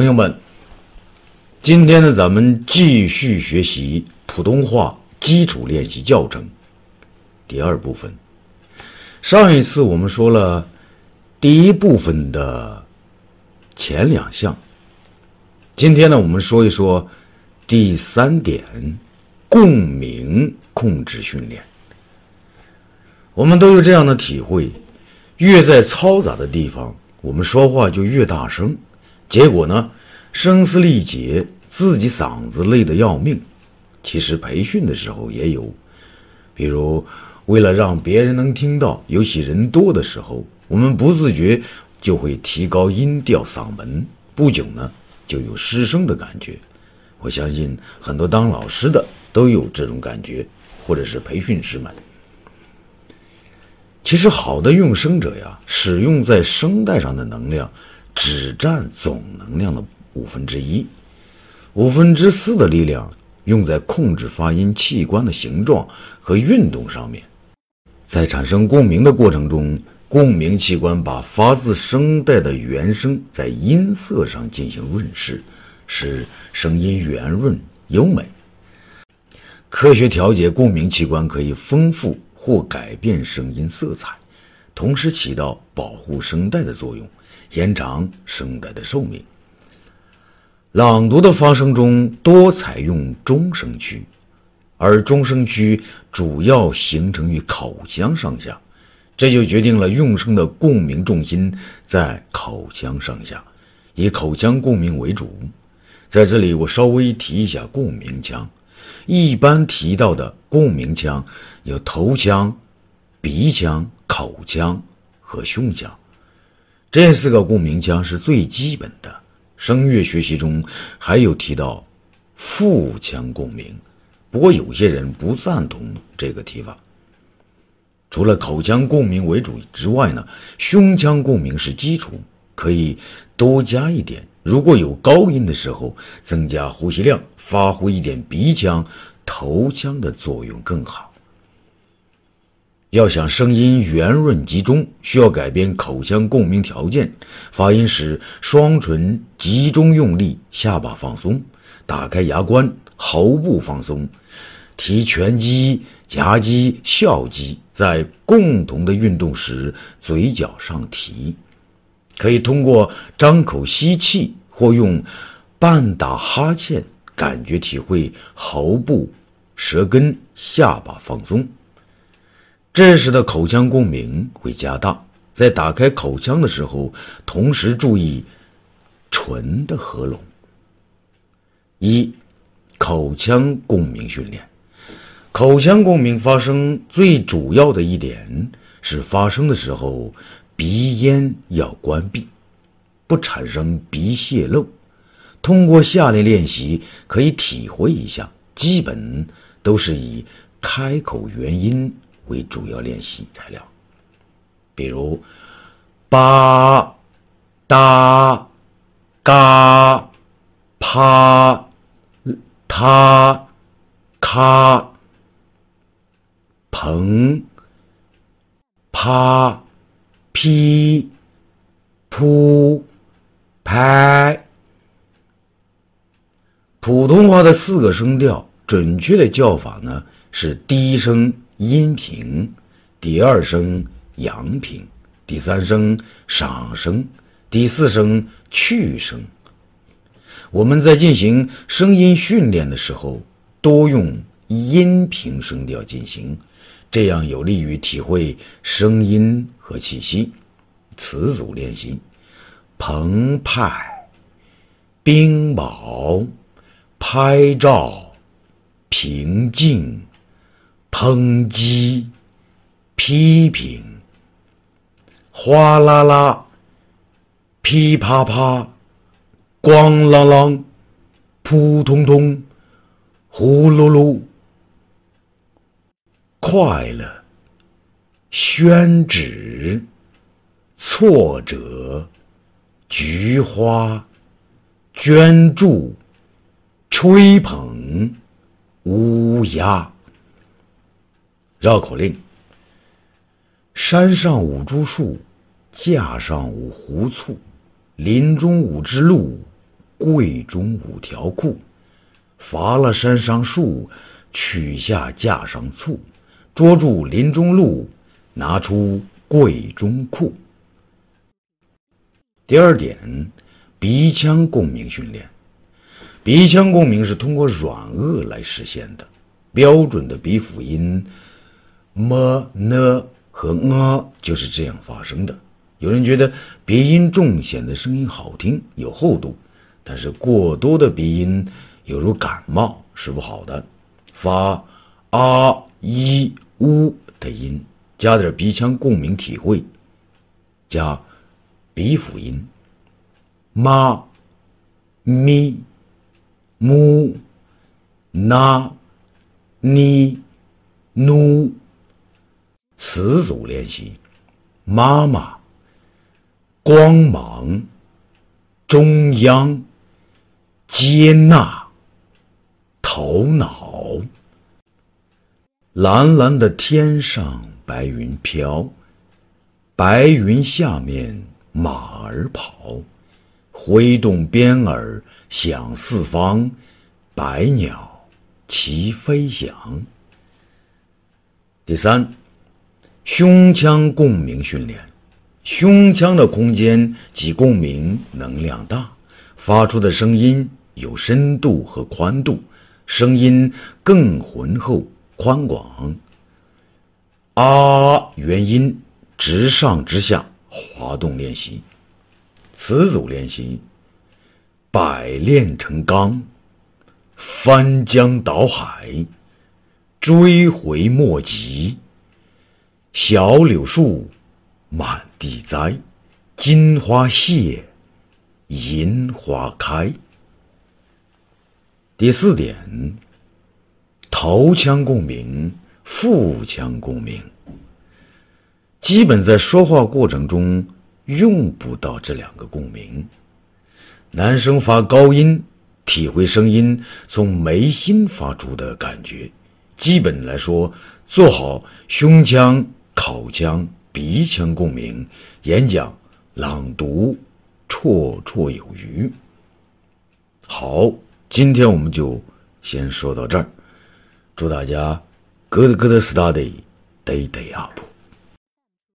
朋友们，今天呢，咱们继续学习普通话基础练习教程第二部分。上一次我们说了第一部分的前两项，今天呢，我们说一说第三点共鸣控制训练。我们都有这样的体会：越在嘈杂的地方，我们说话就越大声。结果呢，声嘶力竭，自己嗓子累得要命。其实培训的时候也有，比如为了让别人能听到，尤其人多的时候，我们不自觉就会提高音调嗓门，不久呢就有失声的感觉。我相信很多当老师的都有这种感觉，或者是培训师们。其实好的用声者呀，使用在声带上的能量。只占总能量的五分之一，五分之四的力量用在控制发音器官的形状和运动上面。在产生共鸣的过程中，共鸣器官把发自声带的原声在音色上进行润饰，使声音圆润优美。科学调节共鸣器官可以丰富或改变声音色彩，同时起到保护声带的作用。延长声带的寿命。朗读的发声中多采用中声区，而中声区主要形成于口腔上下，这就决定了用声的共鸣重心在口腔上下，以口腔共鸣为主。在这里，我稍微提一下共鸣腔。一般提到的共鸣腔有头腔、鼻腔、口腔和胸腔。这四个共鸣腔是最基本的。声乐学习中还有提到腹腔共鸣，不过有些人不赞同这个提法。除了口腔共鸣为主之外呢，胸腔共鸣是基础，可以多加一点。如果有高音的时候，增加呼吸量，发挥一点鼻腔、头腔的作用更好。要想声音圆润集中，需要改变口腔共鸣条件。发音时，双唇集中用力，下巴放松，打开牙关，喉部放松，提拳肌、颊肌、笑肌，在共同的运动时，嘴角上提。可以通过张口吸气或用半打哈欠，感觉体会喉部、舌根、下巴放松。这时的口腔共鸣会加大，在打开口腔的时候，同时注意唇的合拢。一、口腔共鸣训练。口腔共鸣发生最主要的一点是发声的时候鼻咽要关闭，不产生鼻泄漏。通过下列练习可以体会一下，基本都是以开口元音。为主要练习材料，比如吧、哒、嘎、啪、他、咔、砰、啪、噼、噗、拍。普通话的四个声调，准确的叫法呢是低声。阴平，第二声阳平，第三声上声，第四声去声。我们在进行声音训练的时候，多用阴平声调进行，这样有利于体会声音和气息。词组练习：澎湃、冰雹、拍照、平静。抨击、批评，哗啦啦、噼啪啪、咣啷啷、扑通通、呼噜噜，快乐、宣纸、挫折、菊花、捐助、吹捧、乌鸦。绕口令：山上五株树，架上五壶醋，林中五只鹿，柜中五条裤，伐了山上树，取下架上醋，捉住林中鹿，拿出柜中裤。第二点，鼻腔共鸣训练。鼻腔共鸣是通过软腭来实现的。标准的鼻辅音 m、n 和 n 就是这样发生的。有人觉得鼻音重显得声音好听有厚度，但是过多的鼻音犹如感冒是不好的。发 a、i、u 的音，加点鼻腔共鸣体会，加鼻辅音 ma、mi、mu、na。你、努，词组练习：妈妈、光芒、中央、接纳、头脑。蓝蓝的天上白云飘，白云下面马儿跑，挥动鞭儿响四方，百鸟。齐飞翔。第三，胸腔共鸣训练。胸腔的空间及共鸣能量大，发出的声音有深度和宽度，声音更浑厚宽广。啊，元音直上直下滑动练习。词组练习：百炼成钢。翻江倒海，追回莫及。小柳树，满地栽，金花谢，银花开。第四点，头腔共鸣，腹腔共鸣。基本在说话过程中用不到这两个共鸣。男生发高音。体会声音从眉心发出的感觉。基本来说，做好胸腔、口腔、鼻腔共鸣，演讲、朗读绰绰有余。好，今天我们就先说到这儿。祝大家 good good study day day up。